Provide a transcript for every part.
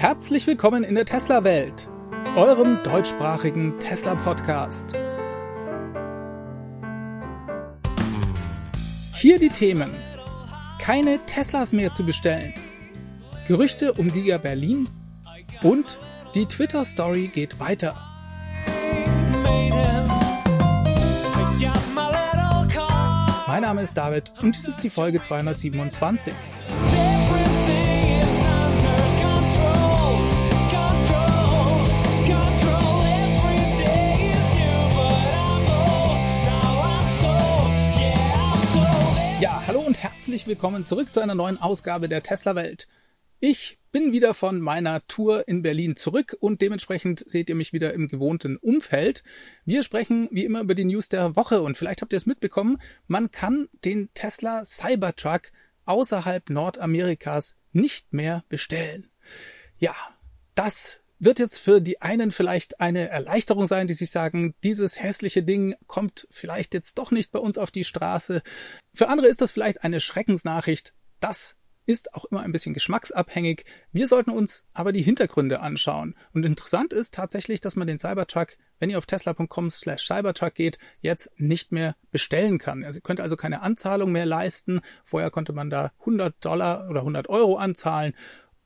Herzlich willkommen in der Tesla-Welt, eurem deutschsprachigen Tesla-Podcast. Hier die Themen. Keine Teslas mehr zu bestellen. Gerüchte um Giga Berlin und die Twitter-Story geht weiter. Mein Name ist David und dies ist die Folge 227. herzlich willkommen zurück zu einer neuen Ausgabe der Tesla Welt. Ich bin wieder von meiner Tour in Berlin zurück und dementsprechend seht ihr mich wieder im gewohnten Umfeld. Wir sprechen wie immer über die News der Woche und vielleicht habt ihr es mitbekommen, man kann den Tesla Cybertruck außerhalb Nordamerikas nicht mehr bestellen. Ja, das wird jetzt für die einen vielleicht eine Erleichterung sein, die sich sagen, dieses hässliche Ding kommt vielleicht jetzt doch nicht bei uns auf die Straße. Für andere ist das vielleicht eine Schreckensnachricht. Das ist auch immer ein bisschen geschmacksabhängig. Wir sollten uns aber die Hintergründe anschauen. Und interessant ist tatsächlich, dass man den Cybertruck, wenn ihr auf tesla.com slash Cybertruck geht, jetzt nicht mehr bestellen kann. Also ihr könnt also keine Anzahlung mehr leisten. Vorher konnte man da 100 Dollar oder 100 Euro anzahlen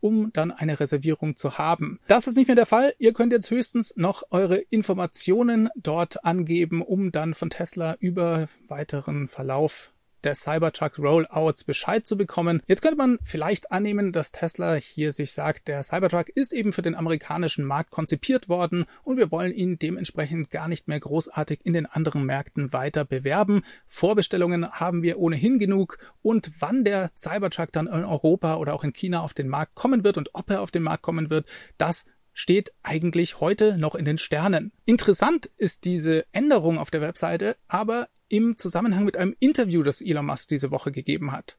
um dann eine Reservierung zu haben. Das ist nicht mehr der Fall. Ihr könnt jetzt höchstens noch eure Informationen dort angeben, um dann von Tesla über weiteren Verlauf der Cybertruck Rollouts Bescheid zu bekommen. Jetzt könnte man vielleicht annehmen, dass Tesla hier sich sagt, der Cybertruck ist eben für den amerikanischen Markt konzipiert worden und wir wollen ihn dementsprechend gar nicht mehr großartig in den anderen Märkten weiter bewerben. Vorbestellungen haben wir ohnehin genug und wann der Cybertruck dann in Europa oder auch in China auf den Markt kommen wird und ob er auf den Markt kommen wird, das steht eigentlich heute noch in den Sternen. Interessant ist diese Änderung auf der Webseite, aber im Zusammenhang mit einem Interview, das Elon Musk diese Woche gegeben hat.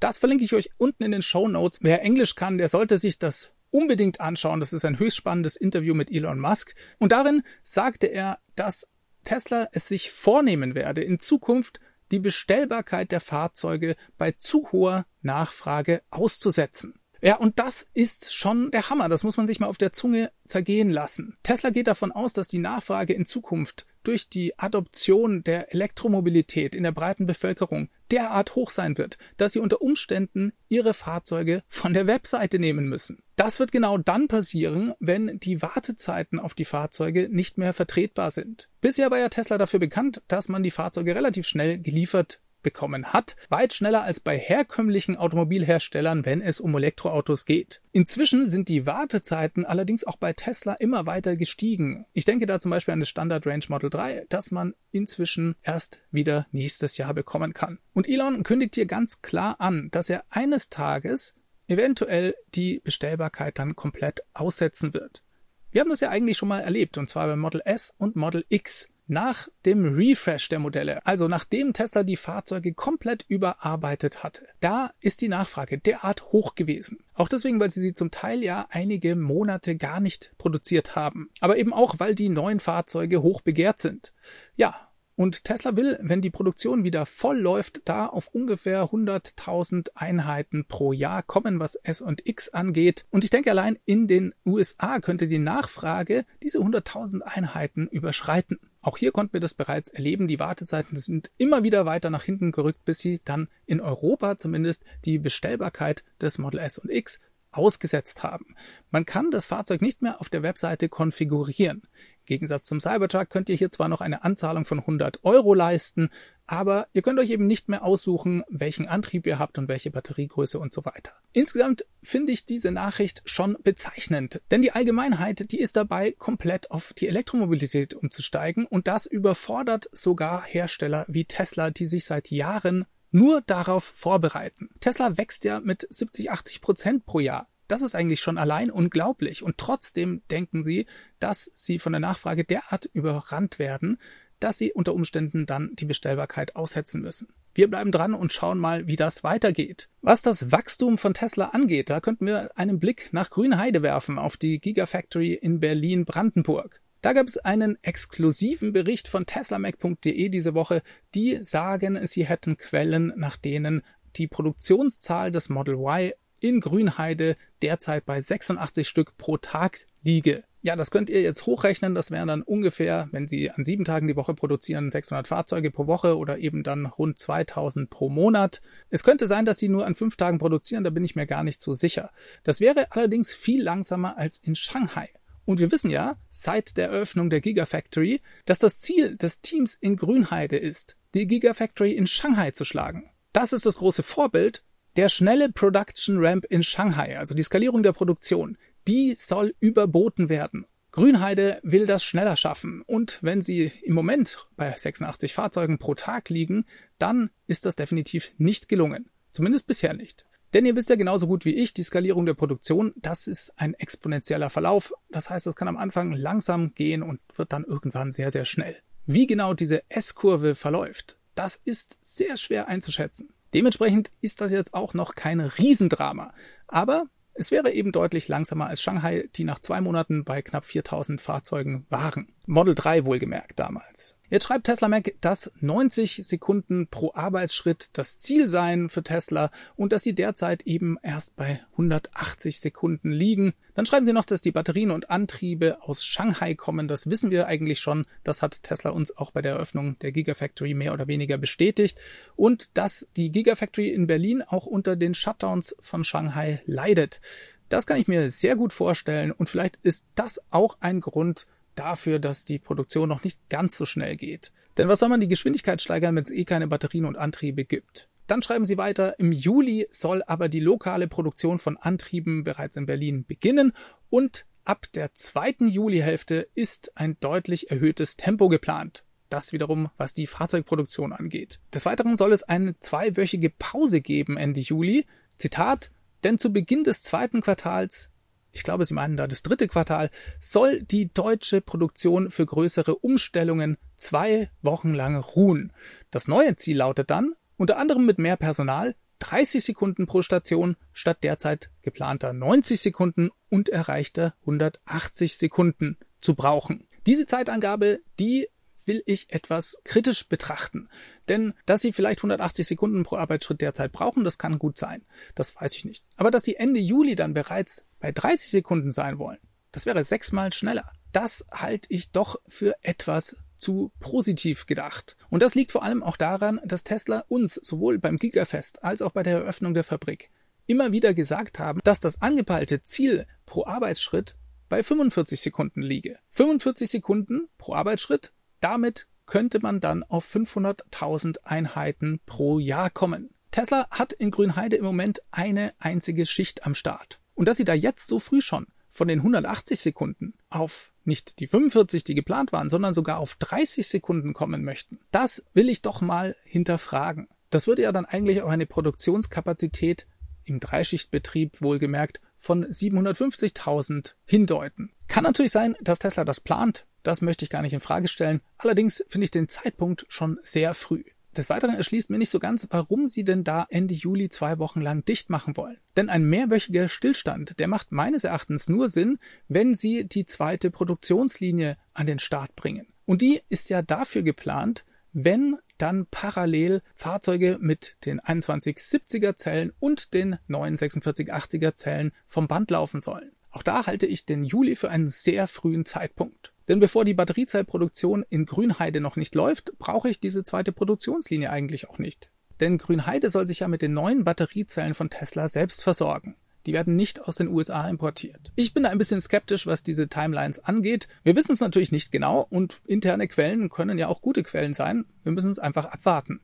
Das verlinke ich euch unten in den Show Notes. Wer Englisch kann, der sollte sich das unbedingt anschauen. Das ist ein höchst spannendes Interview mit Elon Musk. Und darin sagte er, dass Tesla es sich vornehmen werde, in Zukunft die Bestellbarkeit der Fahrzeuge bei zu hoher Nachfrage auszusetzen. Ja, und das ist schon der Hammer. Das muss man sich mal auf der Zunge zergehen lassen. Tesla geht davon aus, dass die Nachfrage in Zukunft durch die Adoption der Elektromobilität in der breiten Bevölkerung derart hoch sein wird, dass sie unter Umständen ihre Fahrzeuge von der Webseite nehmen müssen. Das wird genau dann passieren, wenn die Wartezeiten auf die Fahrzeuge nicht mehr vertretbar sind. Bisher war ja Tesla dafür bekannt, dass man die Fahrzeuge relativ schnell geliefert bekommen hat, weit schneller als bei herkömmlichen Automobilherstellern, wenn es um Elektroautos geht. Inzwischen sind die Wartezeiten allerdings auch bei Tesla immer weiter gestiegen. Ich denke da zum Beispiel an das Standard Range Model 3, das man inzwischen erst wieder nächstes Jahr bekommen kann. Und Elon kündigt hier ganz klar an, dass er eines Tages eventuell die Bestellbarkeit dann komplett aussetzen wird. Wir haben das ja eigentlich schon mal erlebt, und zwar bei Model S und Model X. Nach dem Refresh der Modelle, also nachdem Tesla die Fahrzeuge komplett überarbeitet hatte, da ist die Nachfrage derart hoch gewesen. Auch deswegen, weil sie sie zum Teil ja einige Monate gar nicht produziert haben. Aber eben auch, weil die neuen Fahrzeuge hoch begehrt sind. Ja, und Tesla will, wenn die Produktion wieder voll läuft, da auf ungefähr 100.000 Einheiten pro Jahr kommen, was S und X angeht. Und ich denke, allein in den USA könnte die Nachfrage diese 100.000 Einheiten überschreiten. Auch hier konnten wir das bereits erleben. Die Wartezeiten sind immer wieder weiter nach hinten gerückt, bis sie dann in Europa zumindest die Bestellbarkeit des Model S und X ausgesetzt haben. Man kann das Fahrzeug nicht mehr auf der Webseite konfigurieren. Gegensatz zum Cybertruck könnt ihr hier zwar noch eine Anzahlung von 100 Euro leisten, aber ihr könnt euch eben nicht mehr aussuchen, welchen Antrieb ihr habt und welche Batteriegröße und so weiter. Insgesamt finde ich diese Nachricht schon bezeichnend, denn die Allgemeinheit, die ist dabei, komplett auf die Elektromobilität umzusteigen und das überfordert sogar Hersteller wie Tesla, die sich seit Jahren nur darauf vorbereiten. Tesla wächst ja mit 70, 80 Prozent pro Jahr. Das ist eigentlich schon allein unglaublich. Und trotzdem denken sie, dass sie von der Nachfrage derart überrannt werden, dass sie unter Umständen dann die Bestellbarkeit aussetzen müssen. Wir bleiben dran und schauen mal, wie das weitergeht. Was das Wachstum von Tesla angeht, da könnten wir einen Blick nach Grünheide werfen auf die Gigafactory in Berlin-Brandenburg. Da gab es einen exklusiven Bericht von teslamac.de diese Woche, die sagen, sie hätten Quellen, nach denen die Produktionszahl des Model Y in Grünheide derzeit bei 86 Stück pro Tag liege. Ja, das könnt ihr jetzt hochrechnen. Das wären dann ungefähr, wenn Sie an sieben Tagen die Woche produzieren, 600 Fahrzeuge pro Woche oder eben dann rund 2000 pro Monat. Es könnte sein, dass Sie nur an fünf Tagen produzieren, da bin ich mir gar nicht so sicher. Das wäre allerdings viel langsamer als in Shanghai. Und wir wissen ja, seit der Eröffnung der Gigafactory, dass das Ziel des Teams in Grünheide ist, die Gigafactory in Shanghai zu schlagen. Das ist das große Vorbild. Der schnelle Production Ramp in Shanghai, also die Skalierung der Produktion, die soll überboten werden. Grünheide will das schneller schaffen und wenn sie im Moment bei 86 Fahrzeugen pro Tag liegen, dann ist das definitiv nicht gelungen. Zumindest bisher nicht. Denn ihr wisst ja genauso gut wie ich, die Skalierung der Produktion, das ist ein exponentieller Verlauf. Das heißt, es kann am Anfang langsam gehen und wird dann irgendwann sehr, sehr schnell. Wie genau diese S-Kurve verläuft, das ist sehr schwer einzuschätzen. Dementsprechend ist das jetzt auch noch kein Riesendrama. Aber es wäre eben deutlich langsamer als Shanghai, die nach zwei Monaten bei knapp 4000 Fahrzeugen waren. Model 3 wohlgemerkt damals. Jetzt schreibt Tesla Mac, dass 90 Sekunden pro Arbeitsschritt das Ziel seien für Tesla und dass sie derzeit eben erst bei 180 Sekunden liegen. Dann schreiben sie noch, dass die Batterien und Antriebe aus Shanghai kommen. Das wissen wir eigentlich schon. Das hat Tesla uns auch bei der Eröffnung der Gigafactory mehr oder weniger bestätigt. Und dass die Gigafactory in Berlin auch unter den Shutdowns von Shanghai leidet. Das kann ich mir sehr gut vorstellen und vielleicht ist das auch ein Grund, dafür, dass die Produktion noch nicht ganz so schnell geht. Denn was soll man die Geschwindigkeit steigern, wenn es eh keine Batterien und Antriebe gibt? Dann schreiben sie weiter, im Juli soll aber die lokale Produktion von Antrieben bereits in Berlin beginnen und ab der zweiten Julihälfte ist ein deutlich erhöhtes Tempo geplant. Das wiederum, was die Fahrzeugproduktion angeht. Des Weiteren soll es eine zweiwöchige Pause geben Ende Juli. Zitat, denn zu Beginn des zweiten Quartals ich glaube, Sie meinen da das dritte Quartal, soll die deutsche Produktion für größere Umstellungen zwei Wochen lang ruhen. Das neue Ziel lautet dann, unter anderem mit mehr Personal, 30 Sekunden pro Station statt derzeit geplanter 90 Sekunden und erreichter 180 Sekunden zu brauchen. Diese Zeitangabe, die will ich etwas kritisch betrachten. Denn dass sie vielleicht 180 Sekunden pro Arbeitsschritt derzeit brauchen, das kann gut sein. Das weiß ich nicht. Aber dass sie Ende Juli dann bereits bei 30 Sekunden sein wollen, das wäre sechsmal schneller. Das halte ich doch für etwas zu positiv gedacht. Und das liegt vor allem auch daran, dass Tesla uns sowohl beim Gigafest als auch bei der Eröffnung der Fabrik immer wieder gesagt haben, dass das angepeilte Ziel pro Arbeitsschritt bei 45 Sekunden liege. 45 Sekunden pro Arbeitsschritt damit könnte man dann auf 500.000 Einheiten pro Jahr kommen. Tesla hat in Grünheide im Moment eine einzige Schicht am Start. Und dass sie da jetzt so früh schon von den 180 Sekunden auf nicht die 45, die geplant waren, sondern sogar auf 30 Sekunden kommen möchten, das will ich doch mal hinterfragen. Das würde ja dann eigentlich auch eine Produktionskapazität im Dreischichtbetrieb wohlgemerkt von 750.000 hindeuten. Kann natürlich sein, dass Tesla das plant, das möchte ich gar nicht in Frage stellen. Allerdings finde ich den Zeitpunkt schon sehr früh. Des Weiteren erschließt mir nicht so ganz, warum sie denn da Ende Juli zwei Wochen lang dicht machen wollen. Denn ein mehrwöchiger Stillstand, der macht meines Erachtens nur Sinn, wenn sie die zweite Produktionslinie an den Start bringen. Und die ist ja dafür geplant, wenn dann parallel Fahrzeuge mit den 2170er Zellen und den neuen 4680er Zellen vom Band laufen sollen. Auch da halte ich den Juli für einen sehr frühen Zeitpunkt. Denn bevor die Batteriezellproduktion in Grünheide noch nicht läuft, brauche ich diese zweite Produktionslinie eigentlich auch nicht. Denn Grünheide soll sich ja mit den neuen Batteriezellen von Tesla selbst versorgen. Die werden nicht aus den USA importiert. Ich bin da ein bisschen skeptisch, was diese Timelines angeht. Wir wissen es natürlich nicht genau und interne Quellen können ja auch gute Quellen sein. Wir müssen es einfach abwarten.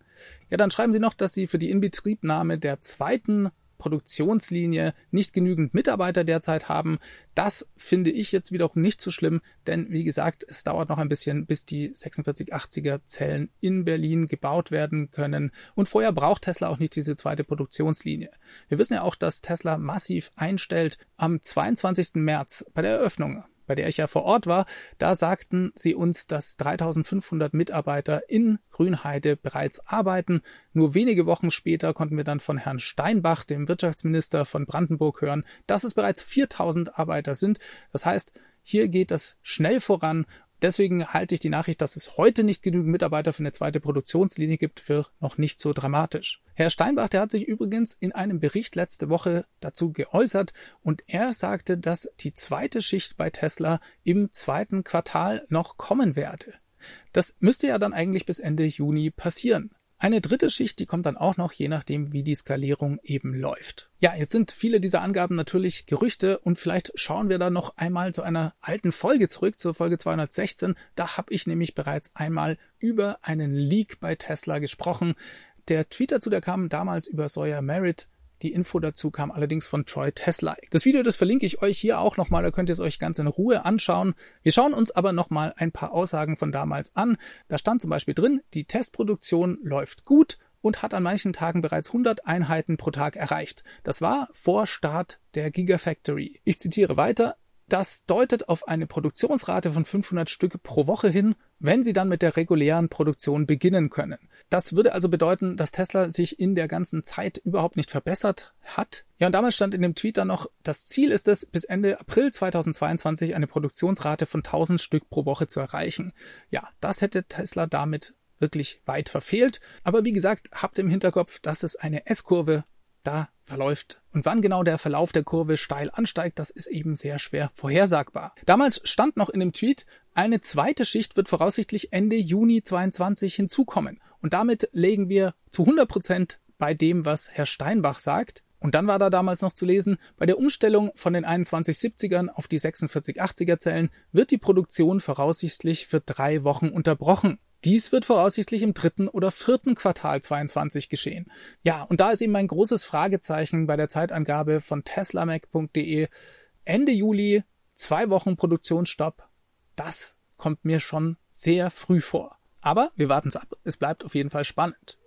Ja, dann schreiben Sie noch, dass Sie für die Inbetriebnahme der zweiten Produktionslinie nicht genügend Mitarbeiter derzeit haben. Das finde ich jetzt wiederum nicht so schlimm, denn wie gesagt, es dauert noch ein bisschen, bis die 4680er Zellen in Berlin gebaut werden können. Und vorher braucht Tesla auch nicht diese zweite Produktionslinie. Wir wissen ja auch, dass Tesla massiv einstellt. Am 22. März bei der Eröffnung bei der ich ja vor Ort war, da sagten sie uns, dass 3500 Mitarbeiter in Grünheide bereits arbeiten. Nur wenige Wochen später konnten wir dann von Herrn Steinbach, dem Wirtschaftsminister von Brandenburg, hören, dass es bereits 4000 Arbeiter sind. Das heißt, hier geht das schnell voran Deswegen halte ich die Nachricht, dass es heute nicht genügend Mitarbeiter für eine zweite Produktionslinie gibt, für noch nicht so dramatisch. Herr Steinbach, der hat sich übrigens in einem Bericht letzte Woche dazu geäußert und er sagte, dass die zweite Schicht bei Tesla im zweiten Quartal noch kommen werde. Das müsste ja dann eigentlich bis Ende Juni passieren. Eine dritte Schicht, die kommt dann auch noch, je nachdem, wie die Skalierung eben läuft. Ja, jetzt sind viele dieser Angaben natürlich Gerüchte und vielleicht schauen wir da noch einmal zu einer alten Folge zurück, zur Folge 216. Da habe ich nämlich bereits einmal über einen Leak bei Tesla gesprochen. Der Tweet dazu, der kam damals über Sawyer Merritt, die Info dazu kam allerdings von Troy Tesla. Das Video, das verlinke ich euch hier auch nochmal, da könnt ihr es euch ganz in Ruhe anschauen. Wir schauen uns aber nochmal ein paar Aussagen von damals an. Da stand zum Beispiel drin, die Testproduktion läuft gut und hat an manchen Tagen bereits 100 Einheiten pro Tag erreicht. Das war vor Start der Gigafactory. Ich zitiere weiter. Das deutet auf eine Produktionsrate von 500 Stück pro Woche hin, wenn sie dann mit der regulären Produktion beginnen können. Das würde also bedeuten, dass Tesla sich in der ganzen Zeit überhaupt nicht verbessert hat. Ja, und damals stand in dem Tweet dann noch, das Ziel ist es, bis Ende April 2022 eine Produktionsrate von 1000 Stück pro Woche zu erreichen. Ja, das hätte Tesla damit wirklich weit verfehlt. Aber wie gesagt, habt im Hinterkopf, dass es eine S-Kurve da verläuft. Und wann genau der Verlauf der Kurve steil ansteigt, das ist eben sehr schwer vorhersagbar. Damals stand noch in dem Tweet, eine zweite Schicht wird voraussichtlich Ende Juni 22 hinzukommen. Und damit legen wir zu 100 Prozent bei dem, was Herr Steinbach sagt. Und dann war da damals noch zu lesen, bei der Umstellung von den 2170ern auf die 4680er Zellen wird die Produktion voraussichtlich für drei Wochen unterbrochen. Dies wird voraussichtlich im dritten oder vierten Quartal 22 geschehen. Ja, und da ist eben ein großes Fragezeichen bei der Zeitangabe von teslamac.de. Ende Juli, zwei Wochen Produktionsstopp. Das kommt mir schon sehr früh vor. Aber wir warten es ab. Es bleibt auf jeden Fall spannend.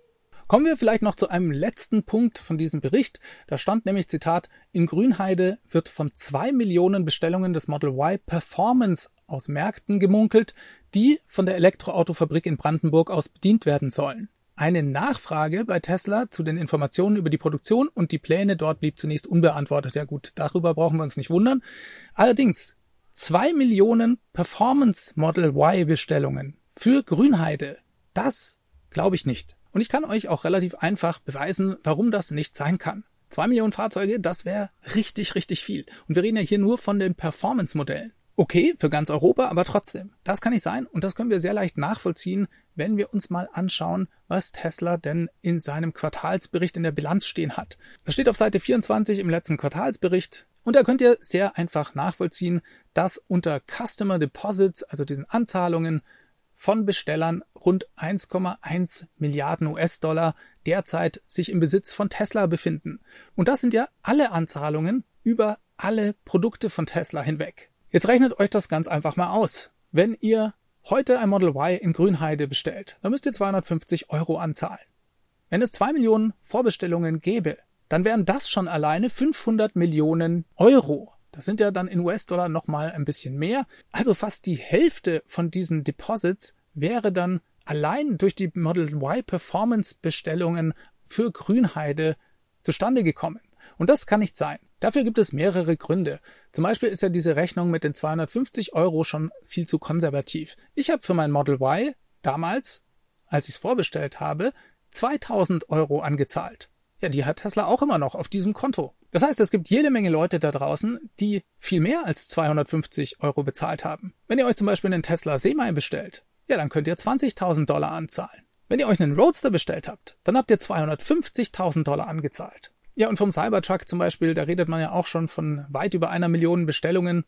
Kommen wir vielleicht noch zu einem letzten Punkt von diesem Bericht. Da stand nämlich Zitat, in Grünheide wird von zwei Millionen Bestellungen des Model Y Performance aus Märkten gemunkelt, die von der Elektroautofabrik in Brandenburg aus bedient werden sollen. Eine Nachfrage bei Tesla zu den Informationen über die Produktion und die Pläne dort blieb zunächst unbeantwortet. Ja gut, darüber brauchen wir uns nicht wundern. Allerdings zwei Millionen Performance Model Y Bestellungen für Grünheide. Das glaube ich nicht. Und ich kann euch auch relativ einfach beweisen, warum das nicht sein kann. Zwei Millionen Fahrzeuge, das wäre richtig, richtig viel. Und wir reden ja hier nur von den Performance-Modellen okay für ganz Europa, aber trotzdem, das kann nicht sein und das können wir sehr leicht nachvollziehen, wenn wir uns mal anschauen, was Tesla denn in seinem Quartalsbericht in der Bilanz stehen hat. Das steht auf Seite 24 im letzten Quartalsbericht und da könnt ihr sehr einfach nachvollziehen, dass unter Customer Deposits, also diesen Anzahlungen von Bestellern rund 1,1 Milliarden US-Dollar derzeit sich im Besitz von Tesla befinden. Und das sind ja alle Anzahlungen über alle Produkte von Tesla hinweg. Jetzt rechnet euch das ganz einfach mal aus. Wenn ihr heute ein Model Y in Grünheide bestellt, dann müsst ihr 250 Euro anzahlen. Wenn es zwei Millionen Vorbestellungen gäbe, dann wären das schon alleine 500 Millionen Euro. Das sind ja dann in US-Dollar nochmal ein bisschen mehr. Also fast die Hälfte von diesen Deposits wäre dann allein durch die Model Y Performance Bestellungen für Grünheide zustande gekommen. Und das kann nicht sein. Dafür gibt es mehrere Gründe. Zum Beispiel ist ja diese Rechnung mit den 250 Euro schon viel zu konservativ. Ich habe für mein Model Y damals, als ich es vorbestellt habe, 2000 Euro angezahlt. Ja, die hat Tesla auch immer noch auf diesem Konto. Das heißt, es gibt jede Menge Leute da draußen, die viel mehr als 250 Euro bezahlt haben. Wenn ihr euch zum Beispiel einen Tesla Semi bestellt, ja, dann könnt ihr 20.000 Dollar anzahlen. Wenn ihr euch einen Roadster bestellt habt, dann habt ihr 250.000 Dollar angezahlt. Ja, und vom Cybertruck zum Beispiel, da redet man ja auch schon von weit über einer Million Bestellungen,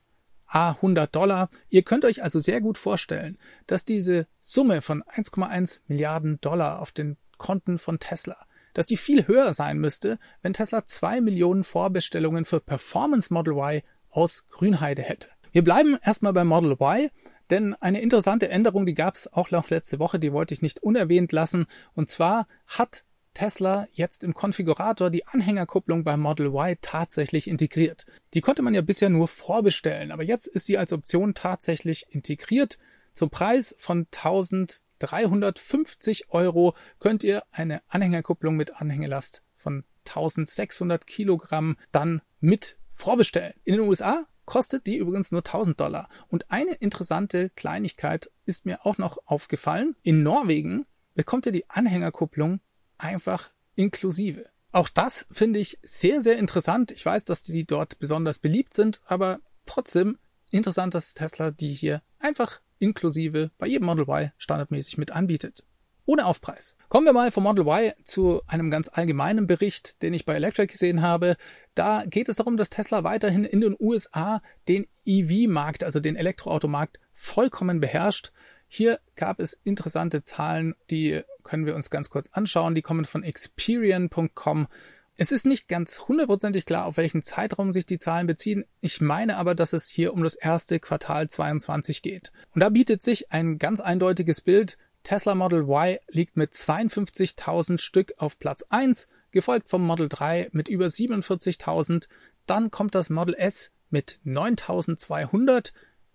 a 100 Dollar. Ihr könnt euch also sehr gut vorstellen, dass diese Summe von 1,1 Milliarden Dollar auf den Konten von Tesla, dass die viel höher sein müsste, wenn Tesla zwei Millionen Vorbestellungen für Performance Model Y aus Grünheide hätte. Wir bleiben erstmal beim Model Y, denn eine interessante Änderung, die gab es auch noch letzte Woche, die wollte ich nicht unerwähnt lassen. Und zwar hat Tesla jetzt im Konfigurator die Anhängerkupplung beim Model Y tatsächlich integriert. Die konnte man ja bisher nur vorbestellen, aber jetzt ist sie als Option tatsächlich integriert. Zum Preis von 1350 Euro könnt ihr eine Anhängerkupplung mit Anhängelast von 1600 Kilogramm dann mit vorbestellen. In den USA kostet die übrigens nur 1000 Dollar. Und eine interessante Kleinigkeit ist mir auch noch aufgefallen. In Norwegen bekommt ihr die Anhängerkupplung einfach inklusive. Auch das finde ich sehr, sehr interessant. Ich weiß, dass die dort besonders beliebt sind, aber trotzdem interessant, dass Tesla die hier einfach inklusive bei jedem Model Y standardmäßig mit anbietet. Ohne Aufpreis. Kommen wir mal vom Model Y zu einem ganz allgemeinen Bericht, den ich bei Electric gesehen habe. Da geht es darum, dass Tesla weiterhin in den USA den EV-Markt, also den Elektroautomarkt, vollkommen beherrscht. Hier gab es interessante Zahlen, die können wir uns ganz kurz anschauen. Die kommen von Experian.com. Es ist nicht ganz hundertprozentig klar, auf welchen Zeitraum sich die Zahlen beziehen. Ich meine aber, dass es hier um das erste Quartal 22 geht. Und da bietet sich ein ganz eindeutiges Bild. Tesla Model Y liegt mit 52.000 Stück auf Platz 1, gefolgt vom Model 3 mit über 47.000. Dann kommt das Model S mit 9.200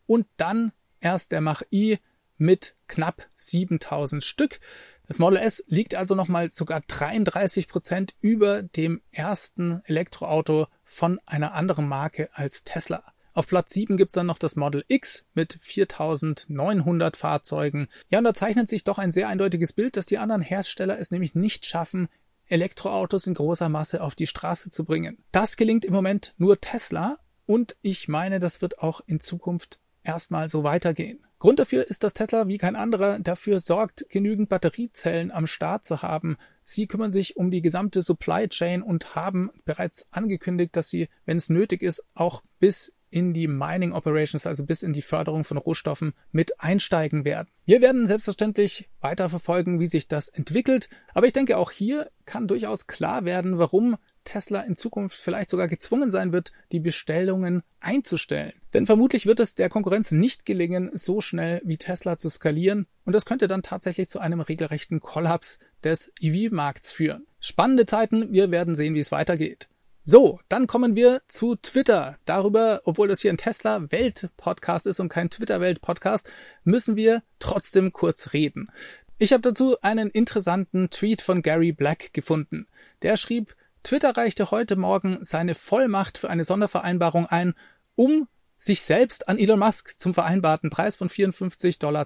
und dann erst der Mach-I mit knapp 7.000 Stück. Das Model S liegt also nochmal sogar 33 Prozent über dem ersten Elektroauto von einer anderen Marke als Tesla. Auf Platz 7 gibt's dann noch das Model X mit 4900 Fahrzeugen. Ja, und da zeichnet sich doch ein sehr eindeutiges Bild, dass die anderen Hersteller es nämlich nicht schaffen, Elektroautos in großer Masse auf die Straße zu bringen. Das gelingt im Moment nur Tesla und ich meine, das wird auch in Zukunft erstmal so weitergehen. Grund dafür ist, dass Tesla wie kein anderer dafür sorgt, genügend Batteriezellen am Start zu haben. Sie kümmern sich um die gesamte Supply Chain und haben bereits angekündigt, dass sie, wenn es nötig ist, auch bis in die Mining Operations, also bis in die Förderung von Rohstoffen mit einsteigen werden. Wir werden selbstverständlich weiter verfolgen, wie sich das entwickelt, aber ich denke auch hier kann durchaus klar werden, warum Tesla in Zukunft vielleicht sogar gezwungen sein wird, die Bestellungen einzustellen. Denn vermutlich wird es der Konkurrenz nicht gelingen, so schnell wie Tesla zu skalieren und das könnte dann tatsächlich zu einem regelrechten Kollaps des EV-Markts führen. Spannende Zeiten, wir werden sehen, wie es weitergeht. So, dann kommen wir zu Twitter. Darüber, obwohl das hier ein Tesla-Welt-Podcast ist und kein Twitter-Welt-Podcast, müssen wir trotzdem kurz reden. Ich habe dazu einen interessanten Tweet von Gary Black gefunden. Der schrieb, Twitter reichte heute Morgen seine Vollmacht für eine Sondervereinbarung ein, um sich selbst an Elon Musk zum vereinbarten Preis von 54,20 Dollar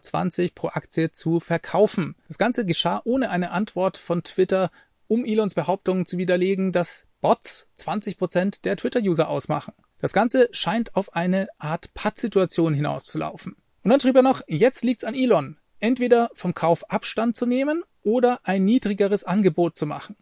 pro Aktie zu verkaufen. Das Ganze geschah ohne eine Antwort von Twitter, um Elons Behauptungen zu widerlegen, dass Bots 20 Prozent der Twitter-User ausmachen. Das Ganze scheint auf eine Art Pattsituation hinauszulaufen. Und dann schrieb er noch, jetzt liegt's an Elon, entweder vom Kauf Abstand zu nehmen oder ein niedrigeres Angebot zu machen.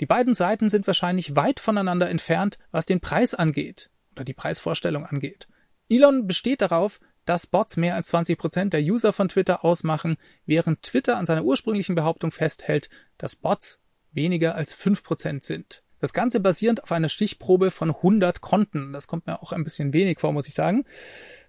Die beiden Seiten sind wahrscheinlich weit voneinander entfernt, was den Preis angeht oder die Preisvorstellung angeht. Elon besteht darauf, dass Bots mehr als 20 Prozent der User von Twitter ausmachen, während Twitter an seiner ursprünglichen Behauptung festhält, dass Bots weniger als 5 Prozent sind. Das Ganze basierend auf einer Stichprobe von 100 Konten. Das kommt mir auch ein bisschen wenig vor, muss ich sagen.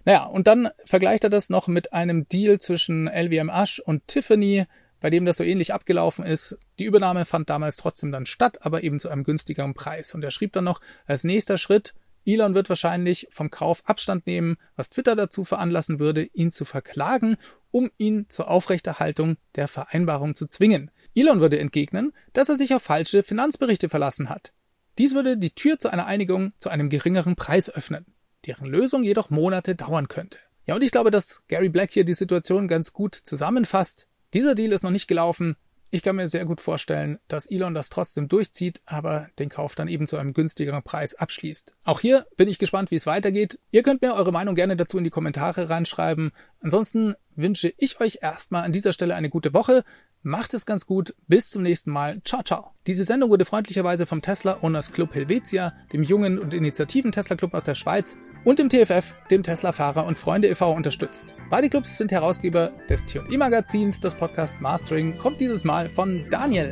Naja, und dann vergleicht er das noch mit einem Deal zwischen LWM Ash und Tiffany, bei dem das so ähnlich abgelaufen ist. Die Übernahme fand damals trotzdem dann statt, aber eben zu einem günstigeren Preis. Und er schrieb dann noch, als nächster Schritt, Elon wird wahrscheinlich vom Kauf Abstand nehmen, was Twitter dazu veranlassen würde, ihn zu verklagen, um ihn zur Aufrechterhaltung der Vereinbarung zu zwingen. Elon würde entgegnen, dass er sich auf falsche Finanzberichte verlassen hat. Dies würde die Tür zu einer Einigung zu einem geringeren Preis öffnen, deren Lösung jedoch Monate dauern könnte. Ja, und ich glaube, dass Gary Black hier die Situation ganz gut zusammenfasst. Dieser Deal ist noch nicht gelaufen. Ich kann mir sehr gut vorstellen, dass Elon das trotzdem durchzieht, aber den Kauf dann eben zu einem günstigeren Preis abschließt. Auch hier bin ich gespannt, wie es weitergeht. Ihr könnt mir eure Meinung gerne dazu in die Kommentare reinschreiben. Ansonsten wünsche ich euch erstmal an dieser Stelle eine gute Woche. Macht es ganz gut. Bis zum nächsten Mal. Ciao, ciao. Diese Sendung wurde freundlicherweise vom Tesla Owners Club Helvetia, dem jungen und initiativen Tesla Club aus der Schweiz und dem TFF, dem Tesla Fahrer und Freunde e.V. unterstützt. Beide Clubs sind Herausgeber des T&E Magazins. Das Podcast Mastering kommt dieses Mal von Daniel.